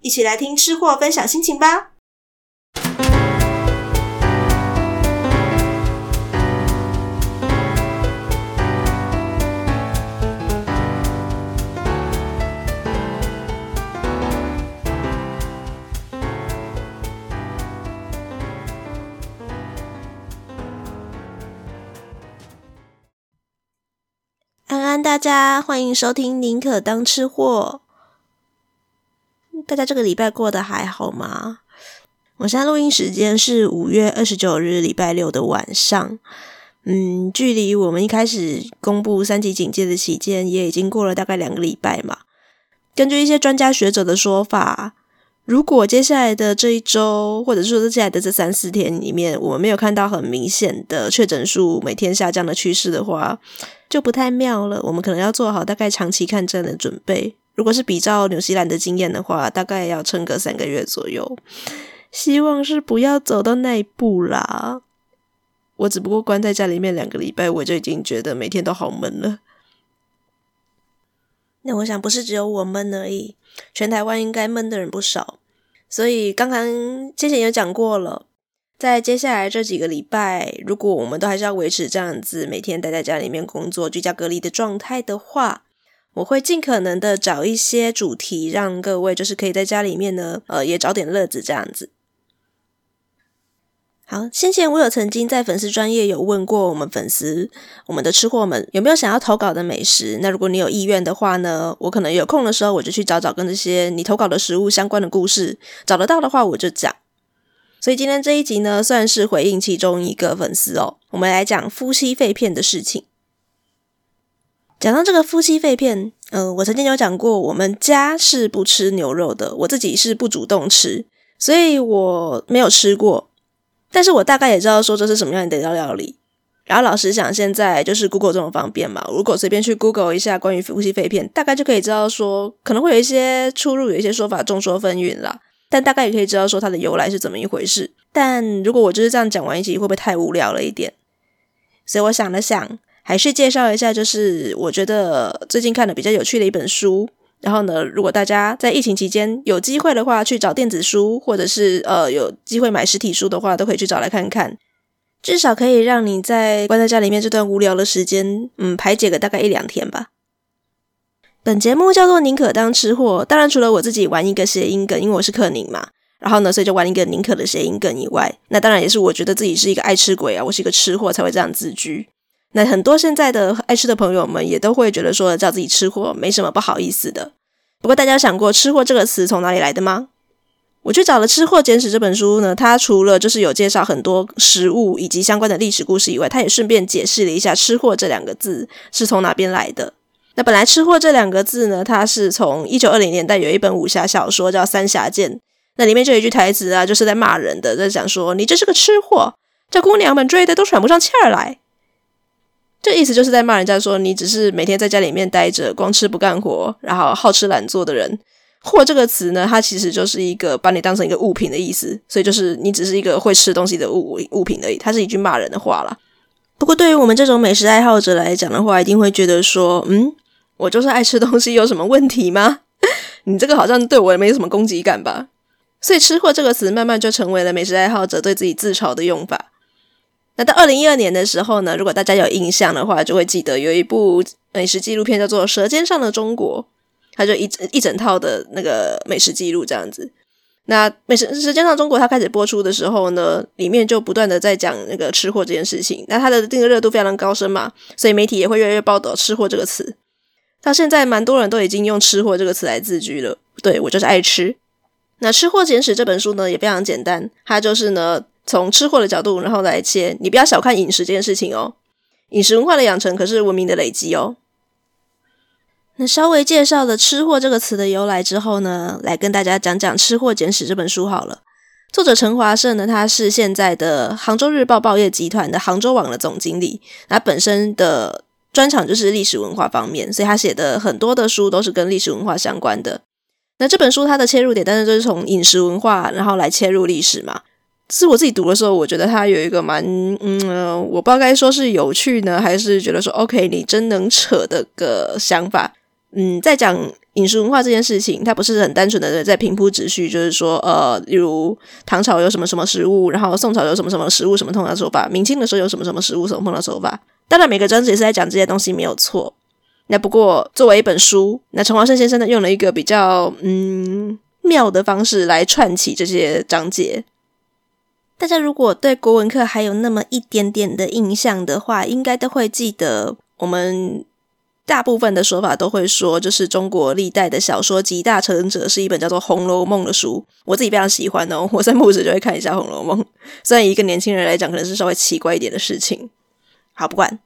一起来听吃货分享心情吧。安安大家欢迎收听《宁可当吃货》。大家这个礼拜过得还好吗？我现在录音时间是五月二十九日礼拜六的晚上。嗯，距离我们一开始公布三级警戒的期间，也已经过了大概两个礼拜嘛。根据一些专家学者的说法，如果接下来的这一周，或者是说接下来的这三四天里面，我们没有看到很明显的确诊数每天下降的趋势的话，就不太妙了，我们可能要做好大概长期抗战的准备。如果是比照纽西兰的经验的话，大概要撑个三个月左右。希望是不要走到那一步啦。我只不过关在家里面两个礼拜，我就已经觉得每天都好闷了。那我想不是只有我闷而已，全台湾应该闷的人不少。所以刚刚之前有讲过了。在接下来这几个礼拜，如果我们都还是要维持这样子每天待在家里面工作、居家隔离的状态的话，我会尽可能的找一些主题，让各位就是可以在家里面呢，呃，也找点乐子这样子。好，先前我有曾经在粉丝专业有问过我们粉丝，我们的吃货们有没有想要投稿的美食？那如果你有意愿的话呢，我可能有空的时候我就去找找跟这些你投稿的食物相关的故事，找得到的话我就讲。所以今天这一集呢，算是回应其中一个粉丝哦。我们来讲夫妻肺片的事情。讲到这个夫妻肺片，嗯、我曾经有讲过，我们家是不吃牛肉的，我自己是不主动吃，所以我没有吃过。但是我大概也知道说这是什么样的一道料理。然后老实讲，现在就是 Google 这种方便嘛，如果随便去 Google 一下关于夫妻肺片，大概就可以知道说可能会有一些出入，有一些说法众说纷纭啦。但大概也可以知道说它的由来是怎么一回事。但如果我就是这样讲完一集，会不会太无聊了一点？所以我想了想，还是介绍一下，就是我觉得最近看的比较有趣的一本书。然后呢，如果大家在疫情期间有机会的话，去找电子书，或者是呃有机会买实体书的话，都可以去找来看看。至少可以让你在关在家里面这段无聊的时间，嗯，排解个大概一两天吧。本节目叫做宁可当吃货，当然除了我自己玩一个谐音梗，因为我是克宁嘛，然后呢，所以就玩一个宁可的谐音梗以外，那当然也是我觉得自己是一个爱吃鬼啊，我是一个吃货才会这样自居。那很多现在的爱吃的朋友们也都会觉得说叫自己吃货没什么不好意思的。不过大家想过“吃货”这个词从哪里来的吗？我去找了《吃货简史》这本书呢，它除了就是有介绍很多食物以及相关的历史故事以外，它也顺便解释了一下“吃货”这两个字是从哪边来的。那本来“吃货”这两个字呢，它是从一九二零年代有一本武侠小说叫《三侠剑》，那里面就有一句台词啊，就是在骂人的，在讲说你这是个吃货，这姑娘们追的都喘不上气儿来。这意思就是在骂人家说你只是每天在家里面待着，光吃不干活，然后好吃懒做的人。货这个词呢，它其实就是一个把你当成一个物品的意思，所以就是你只是一个会吃东西的物物品而已，它是一句骂人的话啦。不过对于我们这种美食爱好者来讲的话，一定会觉得说，嗯。我就是爱吃东西，有什么问题吗？你这个好像对我也没什么攻击感吧？所以“吃货”这个词慢慢就成为了美食爱好者对自己自嘲的用法。那到二零一二年的时候呢，如果大家有印象的话，就会记得有一部美食纪录片叫做《舌尖上的中国》，它就一一整套的那个美食记录这样子。那美食舌尖上中国它开始播出的时候呢，里面就不断的在讲那个吃货这件事情。那它的这个热度非常高深嘛，所以媒体也会越来越报道吃货这个词。到现在，蛮多人都已经用吃货这个词来自居了。对，我就是爱吃。那《吃货简史》这本书呢，也非常简单，它就是呢从吃货的角度，然后来切。你不要小看饮食这件事情哦，饮食文化的养成可是文明的累积哦。那稍微介绍了“吃货”这个词的由来之后呢，来跟大家讲讲《吃货简史》这本书好了。作者陈华胜呢，他是现在的杭州日报报业集团的杭州网的总经理。他本身的专长就是历史文化方面，所以他写的很多的书都是跟历史文化相关的。那这本书它的切入点，当然就是从饮食文化，然后来切入历史嘛。是我自己读的时候，我觉得它有一个蛮嗯、我不知道该说是有趣呢，还是觉得说 OK，你真能扯的个想法。嗯，在讲饮食文化这件事情，它不是很单纯的在平铺直叙，就是说，呃，例如唐朝有什么什么食物，然后宋朝有什么什么食物，什么烹调手法，明清的时候有什么什么食物，什么烹调手法。当然，每个章节是在讲这些东西没有错。那不过作为一本书，那陈华胜先生呢，用了一个比较嗯妙的方式来串起这些章节。大家如果对国文课还有那么一点点的印象的话，应该都会记得我们。大部分的说法都会说，就是中国历代的小说集大成者是一本叫做《红楼梦》的书。我自己非常喜欢哦，我三不五时就会看一下《红楼梦》。虽然一个年轻人来讲，可能是稍微奇怪一点的事情。好，不管。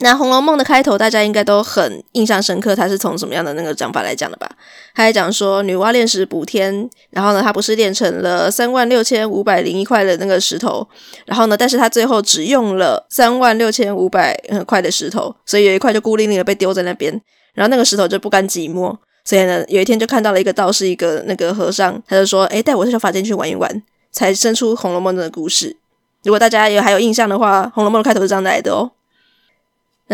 那《红楼梦》的开头，大家应该都很印象深刻。它是从什么样的那个讲法来讲的吧？他还讲说，女娲炼石补天，然后呢，她不是炼成了三万六千五百零一块的那个石头，然后呢，但是她最后只用了三万六千五百块的石头，所以有一块就孤零零的被丢在那边，然后那个石头就不甘寂寞，所以呢，有一天就看到了一个道士，一个那个和尚，他就说：“诶，带我这小法间去玩一玩。”才生出《红楼梦》的故事。如果大家有还有印象的话，《红楼梦》的开头是这样来的哦。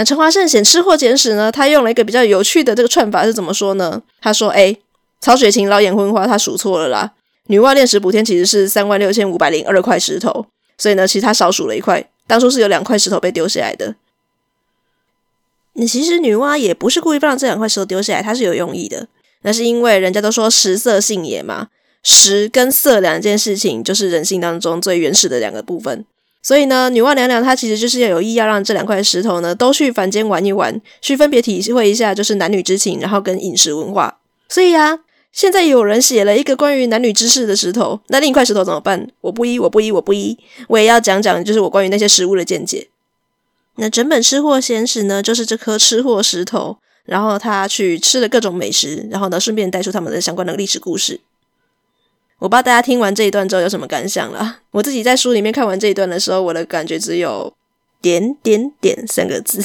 那陈华胜写《吃货简史》呢，他用了一个比较有趣的这个串法是怎么说呢？他说：“哎，曹雪芹老眼昏花，他数错了啦。女娲炼石补天其实是三万六千五百零二块石头，所以呢，其实他少数了一块。当初是有两块石头被丢下来的。那其实女娲也不是故意放这两块石头丢下来，她是有用意的。那是因为人家都说食色性也嘛，食跟色两件事情就是人性当中最原始的两个部分。”所以呢，女娲娘娘她其实就是要有意要让这两块石头呢都去凡间玩一玩，去分别体会一下就是男女之情，然后跟饮食文化。所以啊，现在有人写了一个关于男女之事的石头，那另一块石头怎么办？我不依，我不依，我不依。我也要讲讲，就是我关于那些食物的见解。那整本吃货闲史呢，就是这颗吃货石头，然后他去吃了各种美食，然后呢顺便带出他们的相关的历史故事。我不知道大家听完这一段之后有什么感想啦。我自己在书里面看完这一段的时候，我的感觉只有“点点点”三个字。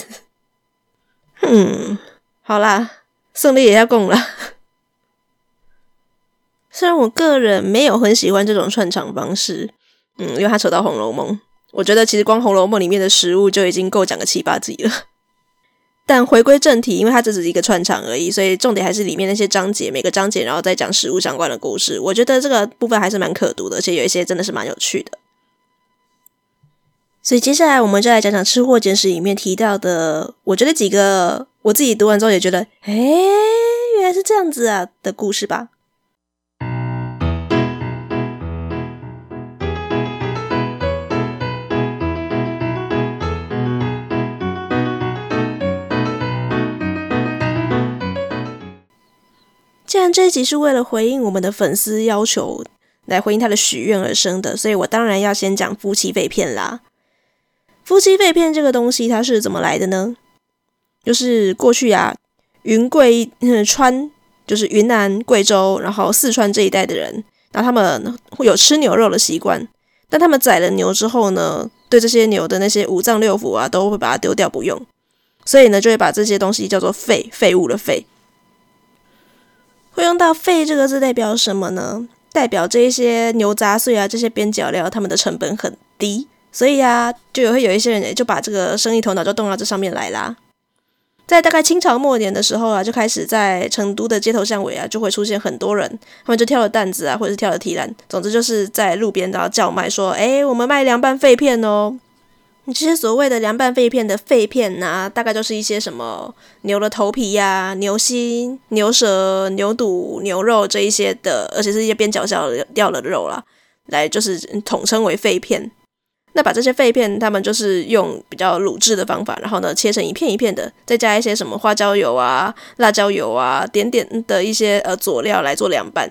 嗯，好啦，胜利也要供了。虽然我个人没有很喜欢这种串场方式，嗯，因为它扯到《红楼梦》，我觉得其实光《红楼梦》里面的食物就已经够讲个七八集了。但回归正题，因为它这只是一个串场而已，所以重点还是里面那些章节，每个章节然后再讲食物相关的故事。我觉得这个部分还是蛮可读的，而且有一些真的是蛮有趣的。所以接下来我们就来讲讲《吃货简史》里面提到的，我觉得几个我自己读完之后也觉得，诶，原来是这样子啊的故事吧。既然这一集是为了回应我们的粉丝要求，来回应他的许愿而生的，所以我当然要先讲夫妻肺片啦。夫妻肺片这个东西它是怎么来的呢？就是过去啊，云贵川，就是云南、贵州，然后四川这一带的人，然后他们会有吃牛肉的习惯，但他们宰了牛之后呢，对这些牛的那些五脏六腑啊，都会把它丢掉不用，所以呢，就会把这些东西叫做废废物的废。会用到“废”这个字代表什么呢？代表这一些牛杂碎啊，这些边角料，他们的成本很低，所以啊，就会有一些人就把这个生意头脑就动到这上面来啦。在大概清朝末年的时候啊，就开始在成都的街头巷尾啊，就会出现很多人，他们就挑了担子啊，或者是挑了提篮，总之就是在路边然后叫卖说：“哎，我们卖凉拌废片哦。”你这些所谓的凉拌肺片的肺片啊，大概就是一些什么牛的头皮呀、牛心、牛舌、牛肚、牛肉这一些的，而且是一些边角角掉了的肉啦，来就是统称为肺片。那把这些肺片，他们就是用比较卤制的方法，然后呢切成一片一片的，再加一些什么花椒油啊、辣椒油啊、点点的一些呃佐料来做凉拌。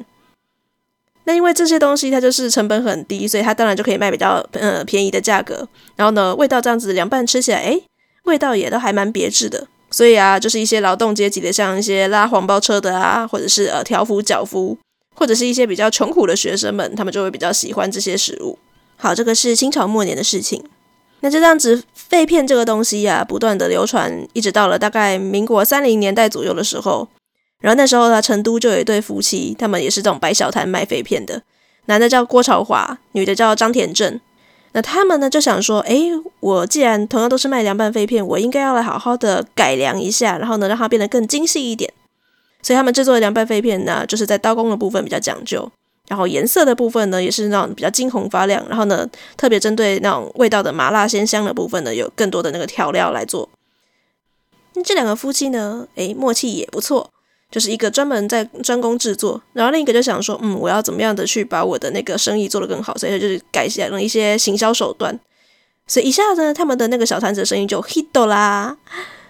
那因为这些东西它就是成本很低，所以它当然就可以卖比较呃便宜的价格。然后呢，味道这样子凉拌吃起来，诶，味道也都还蛮别致的。所以啊，就是一些劳动阶级的，像一些拉黄包车的啊，或者是呃条幅、脚夫，或者是一些比较穷苦的学生们，他们就会比较喜欢这些食物。好，这个是清朝末年的事情。那就这样子，肺片这个东西呀、啊，不断的流传，一直到了大概民国三零年代左右的时候。然后那时候呢，成都就有一对夫妻，他们也是这种摆小摊卖肺片的，男的叫郭朝华，女的叫张田正。那他们呢就想说，哎，我既然同样都是卖凉拌肺片，我应该要来好好的改良一下，然后呢让它变得更精细一点。所以他们制作的凉拌肺片呢，就是在刀工的部分比较讲究，然后颜色的部分呢也是那种比较金红发亮，然后呢特别针对那种味道的麻辣鲜香的部分呢，有更多的那个调料来做。那这两个夫妻呢，哎，默契也不错。就是一个专门在专攻制作，然后另一个就想说，嗯，我要怎么样的去把我的那个生意做得更好，所以他就是改良了一些行销手段，所以一下子呢，他们的那个小摊子的生意就 hit 啦，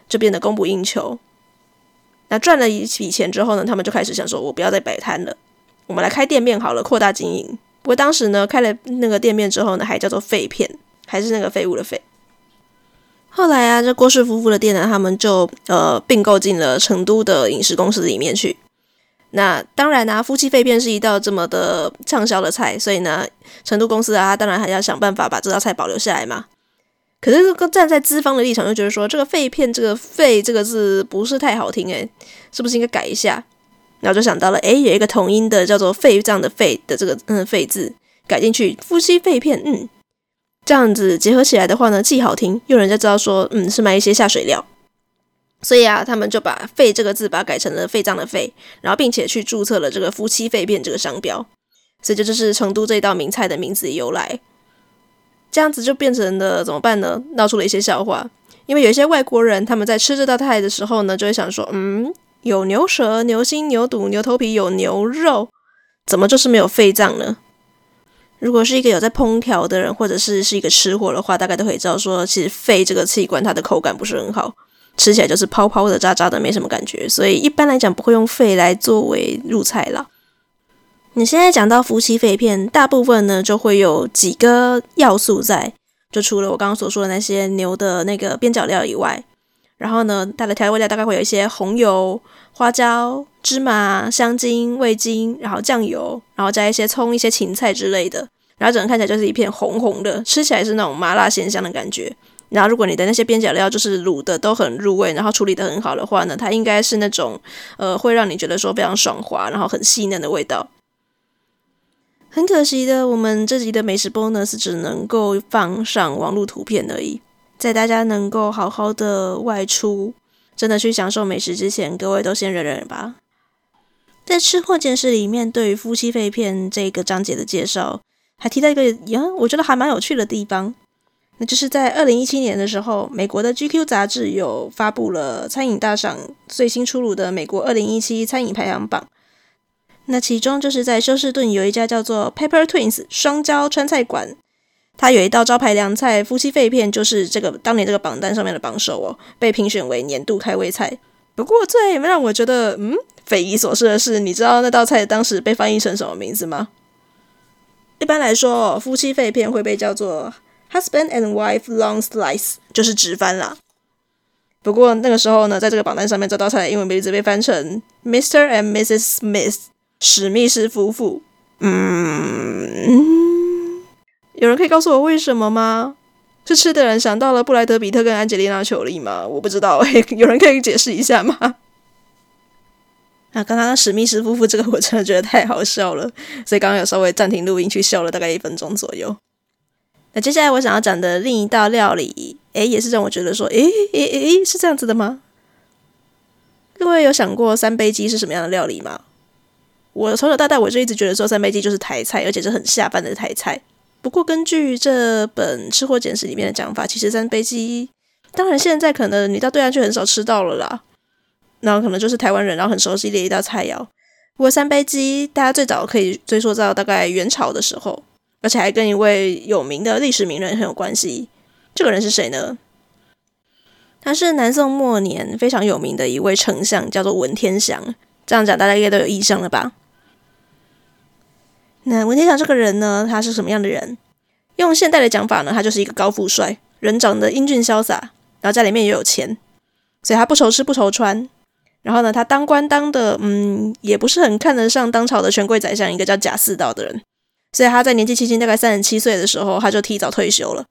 就变得供不应求。那赚了一笔钱之后呢，他们就开始想说，我不要再摆摊了，我们来开店面好了，扩大经营。不过当时呢，开了那个店面之后呢，还叫做废片，还是那个废物的废。后来啊，这郭氏夫妇的店呢，他们就呃并购进了成都的饮食公司里面去。那当然、啊，夫妻肺片是一道这么的畅销的菜，所以呢，成都公司啊，当然还要想办法把这道菜保留下来嘛。可是站在资方的立场，就觉得说这个肺片这个“肺”这个字不是太好听诶，是不是应该改一下？然后就想到了，诶，有一个同音的叫做“肺”这样的“肺”的这个嗯“肺”字改进去，夫妻肺片，嗯。这样子结合起来的话呢，既好听，又人家知道说，嗯，是卖一些下水料。所以啊，他们就把“肺”这个字把它改成了“肺脏”的“肺”，然后并且去注册了这个“夫妻肺片”这个商标。所以这就是成都这道名菜的名字由来。这样子就变成了怎么办呢？闹出了一些笑话，因为有一些外国人他们在吃这道菜的时候呢，就会想说，嗯，有牛舌、牛心、牛肚、牛头皮，有牛肉，怎么就是没有肺脏呢？如果是一个有在烹调的人，或者是是一个吃货的话，大概都可以知道说，其实肺这个器官它的口感不是很好，吃起来就是泡泡的、渣渣的，没什么感觉。所以一般来讲不会用肺来作为入菜啦。你现在讲到夫妻肺片，大部分呢就会有几个要素在，就除了我刚刚所说的那些牛的那个边角料以外，然后呢，它的调味料大概会有一些红油、花椒。芝麻、香精、味精，然后酱油，然后加一些葱、一些芹菜之类的，然后整个看起来就是一片红红的，吃起来是那种麻辣鲜香的感觉。然后如果你的那些边角料就是卤的都很入味，然后处理的很好的话呢，它应该是那种呃会让你觉得说非常爽滑，然后很细嫩的味道。很可惜的，我们这集的美食 bonus 只能够放上网络图片而已，在大家能够好好的外出，真的去享受美食之前，各位都先忍忍吧。在吃货见识里面，对于夫妻肺片这个章节的介绍，还提到一个呀，我觉得还蛮有趣的地方。那就是在二零一七年的时候，美国的 GQ 杂志有发布了餐饮大赏最新出炉的美国二零一七餐饮排行榜。那其中就是在休斯顿有一家叫做 Pepper Twins 双椒川菜馆，它有一道招牌凉菜夫妻肺片，就是这个当年这个榜单上面的榜首哦，被评选为年度开胃菜。不过最让我觉得嗯。匪夷所思的是，你知道那道菜当时被翻译成什么名字吗？一般来说，夫妻肺片会被叫做 husband and wife long slice，就是直翻啦。不过那个时候呢，在这个榜单上面，这道菜的英文名字被翻成 Mr. and Mrs. Smith，史密斯夫妇。嗯，有人可以告诉我为什么吗？是吃的人想到了布莱德彼特跟安吉丽娜·裘丽吗？我不知道，有人可以解释一下吗？那 刚刚史密斯夫妇这个我真的觉得太好笑了，所以刚刚有稍微暂停录音去笑了大概一分钟左右。那接下来我想要讲的另一道料理，诶，也是让我觉得说，诶诶诶，是这样子的吗？各位有想过三杯鸡是什么样的料理吗？我从小到大我就一直觉得说三杯鸡就是台菜，而且是很下饭的台菜。不过根据这本《吃货简史》里面的讲法，其实三杯鸡，当然现在可能你到对岸去很少吃到了啦。然后可能就是台湾人，然后很熟悉的一道菜肴。不过三杯鸡，大家最早可以追溯到大概元朝的时候，而且还跟一位有名的历史名人很有关系。这个人是谁呢？他是南宋末年非常有名的一位丞相，叫做文天祥。这样讲大家应该都有印象了吧？那文天祥这个人呢，他是什么样的人？用现代的讲法呢，他就是一个高富帅，人长得英俊潇洒，然后家里面也有钱，所以他不愁吃不愁穿。然后呢，他当官当的，嗯，也不是很看得上当朝的权贵宰相，一个叫贾似道的人。所以他在年纪轻轻，大概三十七岁的时候，他就提早退休了。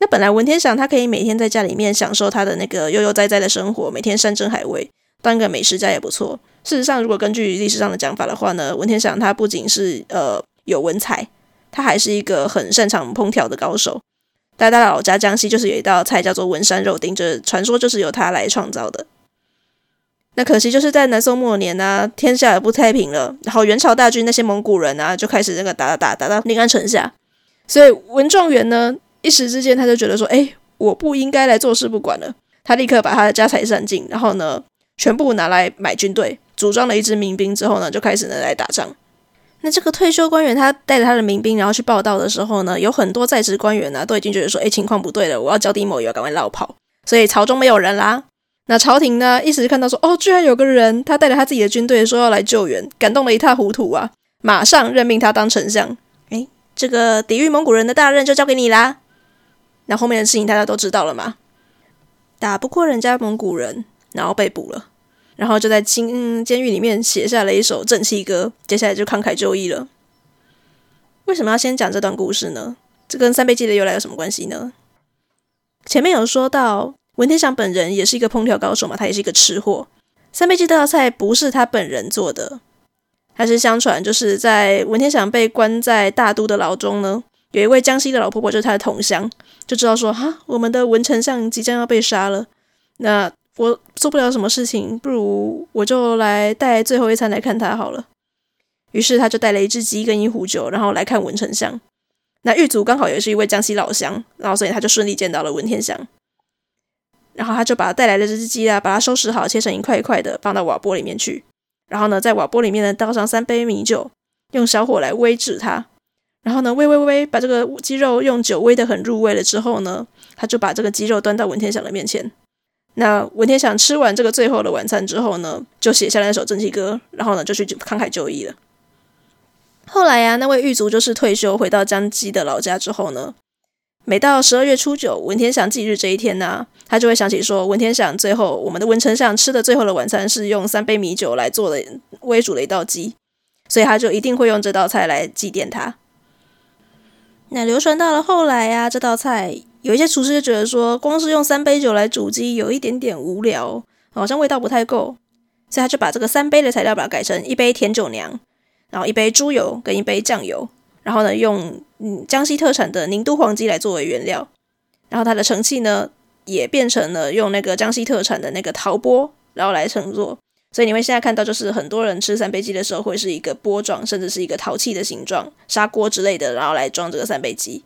那本来文天祥他可以每天在家里面享受他的那个悠悠哉哉的生活，每天山珍海味，当个美食家也不错。事实上，如果根据历史上的讲法的话呢，文天祥他不仅是呃有文采，他还是一个很擅长烹调的高手。大家老家江西就是有一道菜叫做文山肉丁，就是传说就是由他来创造的。那可惜就是在南宋末年、啊，天下也不太平了，然后元朝大军那些蒙古人啊，就开始那个打打打打到临安城下，所以文状元呢，一时之间他就觉得说，哎，我不应该来坐视不管了，他立刻把他的家财散尽，然后呢，全部拿来买军队，组装了一支民兵之后呢，就开始呢来打仗。那这个退休官员他带着他的民兵，然后去报到的时候呢，有很多在职官员呢、都已经觉得说，哎，情况不对了，我要脚底抹油，赶快落跑，所以朝中没有人啦。那朝廷呢，一时看到说，哦，居然有个人，他带着他自己的军队说要来救援，感动得一塌糊涂啊！马上任命他当丞相。诶，这个抵御蒙古人的大任就交给你啦。那后面的事情大家都知道了嘛？打不过人家蒙古人，然后被捕了，然后就在监监狱里面写下了一首正气歌，接下来就慷慨就义了。为什么要先讲这段故事呢？这跟三杯鸡的由来有什么关系呢？前面有说到。文天祥本人也是一个烹调高手嘛，他也是一个吃货。三杯鸡这道菜不是他本人做的，还是相传就是在文天祥被关在大都的牢中呢，有一位江西的老婆婆，就是他的同乡，就知道说哈，我们的文丞相即将要被杀了，那我做不了什么事情，不如我就来带最后一餐来看他好了。于是他就带了一只鸡跟一壶酒，然后来看文丞相。那狱卒刚好也是一位江西老乡，然后所以他就顺利见到了文天祥。然后他就把他带来的这只鸡啊，把它收拾好，切成一块一块的，放到瓦钵里面去。然后呢，在瓦钵里面呢，倒上三杯米酒，用小火来煨制它。然后呢，煨煨煨，把这个鸡肉用酒煨得很入味了之后呢，他就把这个鸡肉端到文天祥的面前。那文天祥吃完这个最后的晚餐之后呢，就写下了那首正气歌，然后呢，就去慷慨就义了。后来呀、啊，那位狱卒就是退休回到江西的老家之后呢。每到十二月初九，文天祥忌日这一天呢、他就会想起说，文天祥最后我们的文丞相吃的最后的晚餐是用三杯米酒来做的微煮的一道鸡，所以他就一定会用这道菜来祭奠他。那流传到了后来呀、啊，这道菜有一些厨师就觉得说，光是用三杯酒来煮鸡有一点点无聊，好像味道不太够，所以他就把这个三杯的材料把它改成一杯甜酒酿，然后一杯猪油跟一杯酱油。然后呢，用嗯江西特产的宁都黄鸡来作为原料，然后它的盛器呢也变成了用那个江西特产的那个陶钵，然后来盛作。所以你们现在看到，就是很多人吃三杯鸡的时候，会是一个钵状，甚至是一个陶器的形状，砂锅之类的，然后来装这个三杯鸡。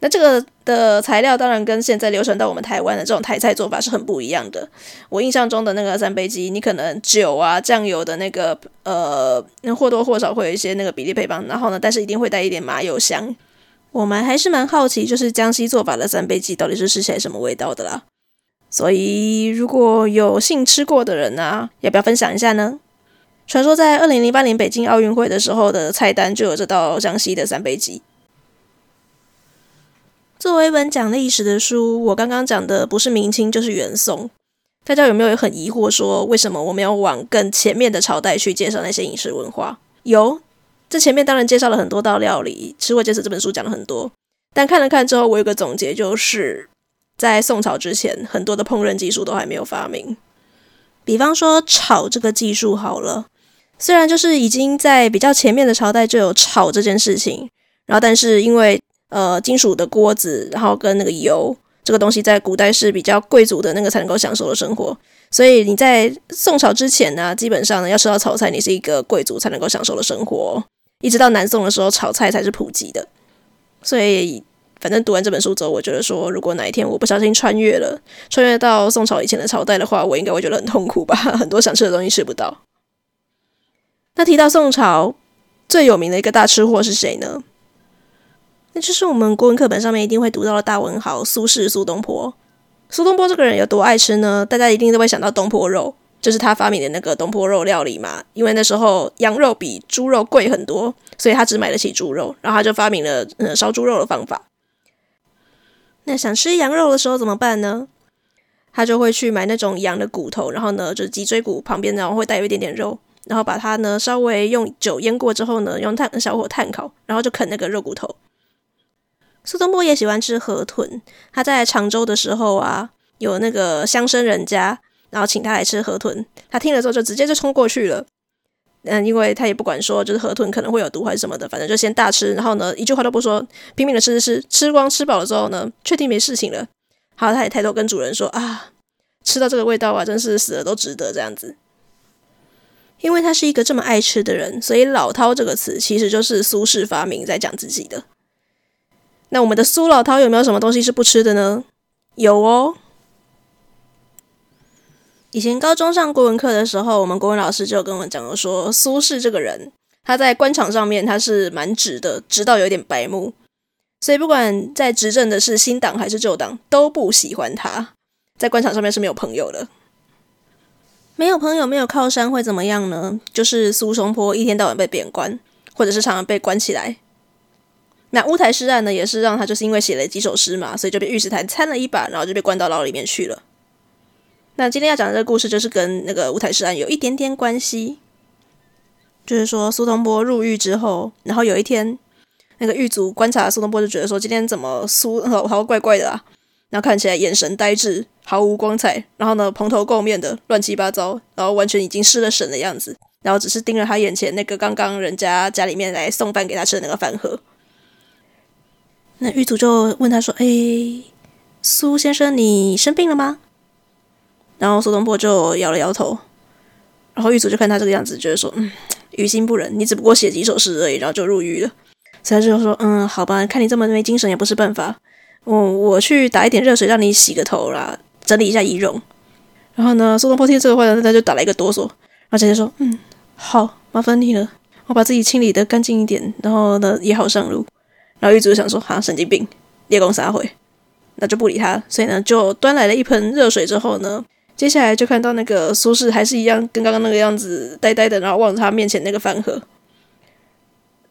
那这个的材料当然跟现在流传到我们台湾的这种台菜做法是很不一样的。我印象中的那个三杯鸡，你可能酒啊、酱油的那个呃，或多或少会有一些那个比例配方，然后呢，但是一定会带一点麻油香。我们还是蛮好奇，就是江西做法的三杯鸡到底是吃起来什么味道的啦。所以如果有幸吃过的人啊，要不要分享一下呢？传说在二零零八年北京奥运会的时候的菜单就有这道江西的三杯鸡。作为一本讲历史的书，我刚刚讲的不是明清就是元宋。大家有没有很疑惑，说为什么我们要往更前面的朝代去介绍那些饮食文化？有，这前面当然介绍了很多道料理，《吃货简史》这本书讲了很多。但看了看之后，我有个总结，就是在宋朝之前，很多的烹饪技术都还没有发明。比方说炒这个技术好了，虽然就是已经在比较前面的朝代就有炒这件事情，然后但是因为呃，金属的锅子，然后跟那个油这个东西，在古代是比较贵族的那个才能够享受的生活。所以你在宋朝之前呢，基本上呢，要吃到炒菜，你是一个贵族才能够享受的生活。一直到南宋的时候，炒菜才是普及的。所以反正读完这本书之后，我觉得说，如果哪一天我不小心穿越了，穿越到宋朝以前的朝代的话，我应该会觉得很痛苦吧，很多想吃的东西吃不到。那提到宋朝最有名的一个大吃货是谁呢？那就是我们国文课本上面一定会读到的大文豪苏轼苏东坡。苏东坡这个人有多爱吃呢？大家一定都会想到东坡肉，就是他发明的那个东坡肉料理嘛。因为那时候羊肉比猪肉贵很多，所以他只买得起猪肉，然后他就发明了嗯烧猪肉的方法。那想吃羊肉的时候怎么办呢？他就会去买那种羊的骨头，然后呢，就是脊椎骨旁边，然后会带有一点点肉，然后把它呢稍微用酒腌过之后呢，用炭小火炭烤，然后就啃那个肉骨头。苏东坡也喜欢吃河豚。他在常州的时候啊，有那个乡绅人家，然后请他来吃河豚。他听了之后就直接就冲过去了。嗯，因为他也不管说就是河豚可能会有毒还是什么的，反正就先大吃。然后呢，一句话都不说，拼命的吃吃吃，吃光吃饱了之后呢，确定没事情了。好，他也抬头跟主人说啊，吃到这个味道啊，真是死了都值得这样子。因为他是一个这么爱吃的人，所以老饕这个词其实就是苏轼发明在讲自己的。那我们的苏老饕有没有什么东西是不吃的呢？有哦。以前高中上国文课的时候，我们国文老师就跟我们讲过说，苏轼这个人，他在官场上面他是蛮直的，直到有点白目，所以不管在执政的是新党还是旧党，都不喜欢他，在官场上面是没有朋友的。没有朋友，没有靠山会怎么样呢？就是苏东坡一天到晚被贬官，或者是常常被关起来。那乌台诗案呢，也是让他就是因为写了几首诗嘛，所以就被御史台参了一把，然后就被关到牢里面去了。那今天要讲的这个故事，就是跟那个乌台诗案有一点点关系。就是说苏东坡入狱之后，然后有一天，那个狱卒观察苏东坡，就觉得说今天怎么苏 好好怪怪的啊，然后看起来眼神呆滞，毫无光彩，然后呢蓬头垢面的，乱七八糟，然后完全已经失了神的样子，然后只是盯着他眼前那个刚刚人家家里面来送饭给他吃的那个饭盒。那狱卒就问他说：“哎，苏先生，你生病了吗？”然后苏东坡就摇了摇头。然后狱卒就看他这个样子，觉得说：“嗯，于心不忍。你只不过写几首诗而已，然后就入狱了。”所以他就说：“嗯，好吧，看你这么没精神，也不是办法。我我去打一点热水，让你洗个头啦，整理一下仪容。”然后呢，苏东坡听这个话呢，他就打了一个哆嗦。然后接说：“嗯，好，麻烦你了，我把自己清理的干净一点，然后呢，也好上路。”然后狱卒想说：“哈，神经病，猎公撒回，那就不理他。”所以呢，就端来了一盆热水之后呢，接下来就看到那个苏轼还是一样跟刚刚那个样子呆呆的，然后望着他面前那个饭盒。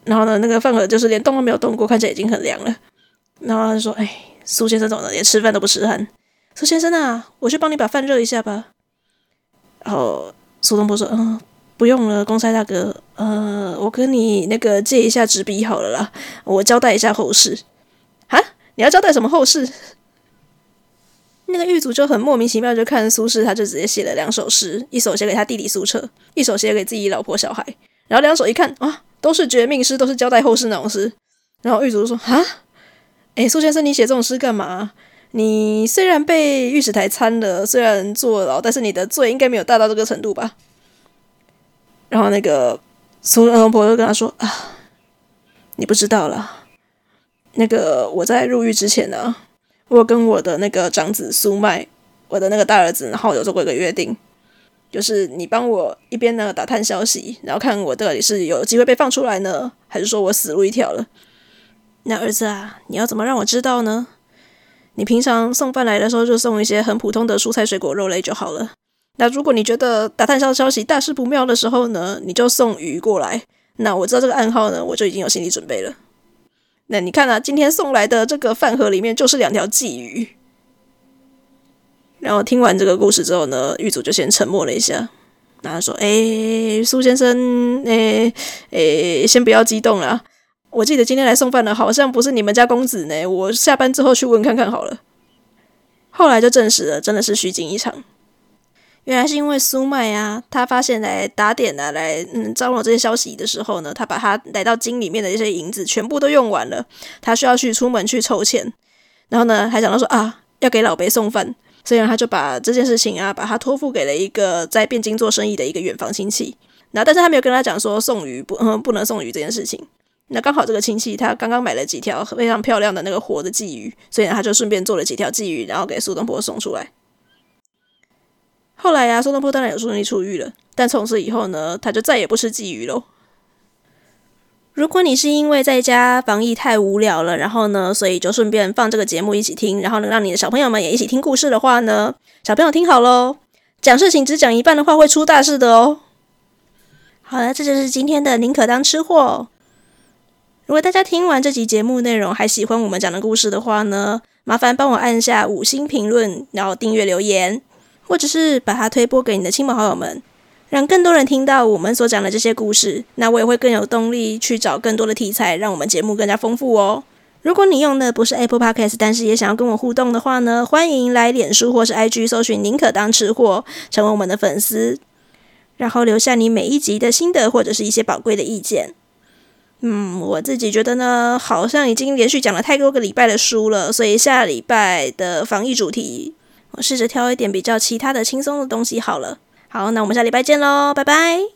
然后呢，那个饭盒就是连动都没有动过，看起来已经很凉了。然后他就说：“哎，苏先生怎么了？连吃饭都不吃饭？苏先生啊，我去帮你把饭热一下吧。”然后苏东坡说：“嗯。”不用了，公差大哥，呃，我跟你那个借一下纸笔好了啦，我交代一下后事。啊，你要交代什么后事？那个狱卒就很莫名其妙，就看苏轼，他就直接写了两首诗，一首写给他弟弟苏辙，一首写给自己老婆小孩。然后两首一看啊，都是绝命诗，都是交代后事那种诗。然后狱卒说：“哈，诶，苏先生，你写这种诗干嘛？你虽然被御史台参了，虽然坐牢，但是你的罪应该没有大到这个程度吧？”然后那个苏东坡就跟他说：“啊，你不知道了。那个我在入狱之前呢，我跟我的那个长子苏麦，我的那个大儿子，然后有做过一个约定，就是你帮我一边呢打探消息，然后看我到底是有机会被放出来呢，还是说我死路一条了。那儿子啊，你要怎么让我知道呢？你平常送饭来的时候就送一些很普通的蔬菜、水果、肉类就好了。”那如果你觉得打探消消息大事不妙的时候呢，你就送鱼过来。那我知道这个暗号呢，我就已经有心理准备了。那你看啊，今天送来的这个饭盒里面就是两条鲫鱼。然后听完这个故事之后呢，狱卒就先沉默了一下，然后说：“哎，苏先生，哎哎，先不要激动啦。我记得今天来送饭的好像不是你们家公子呢。我下班之后去问看看好了。”后来就证实了，真的是虚惊一场。原来是因为苏迈啊，他发现来打点啊，来嗯招揽这些消息的时候呢，他把他来到京里面的这些银子全部都用完了，他需要去出门去凑钱，然后呢还想到说啊要给老辈送饭，所以呢他就把这件事情啊把他托付给了一个在汴京做生意的一个远房亲戚，然后但是他没有跟他讲说送鱼不嗯不能送鱼这件事情，那刚好这个亲戚他刚刚买了几条非常漂亮的那个活的鲫鱼，所以他就顺便做了几条鲫鱼，然后给苏东坡送出来。后来呀、啊，苏东坡当然有顺利出狱了，但从此以后呢，他就再也不吃鲫鱼喽。如果你是因为在家防疫太无聊了，然后呢，所以就顺便放这个节目一起听，然后能让你的小朋友们也一起听故事的话呢，小朋友听好喽，讲事情只讲一半的话会出大事的哦。好了，这就是今天的宁可当吃货。如果大家听完这集节目内容还喜欢我们讲的故事的话呢，麻烦帮我按下五星评论，然后订阅留言，或者是把它推播给你的亲朋好友们。让更多人听到我们所讲的这些故事，那我也会更有动力去找更多的题材，让我们节目更加丰富哦。如果你用的不是 Apple Podcast，但是也想要跟我互动的话呢，欢迎来脸书或是 IG 搜寻“宁可当吃货”，成为我们的粉丝，然后留下你每一集的心得或者是一些宝贵的意见。嗯，我自己觉得呢，好像已经连续讲了太多个礼拜的书了，所以下礼拜的防疫主题，我试着挑一点比较其他的轻松的东西好了。好，那我们下礼拜见喽，拜拜。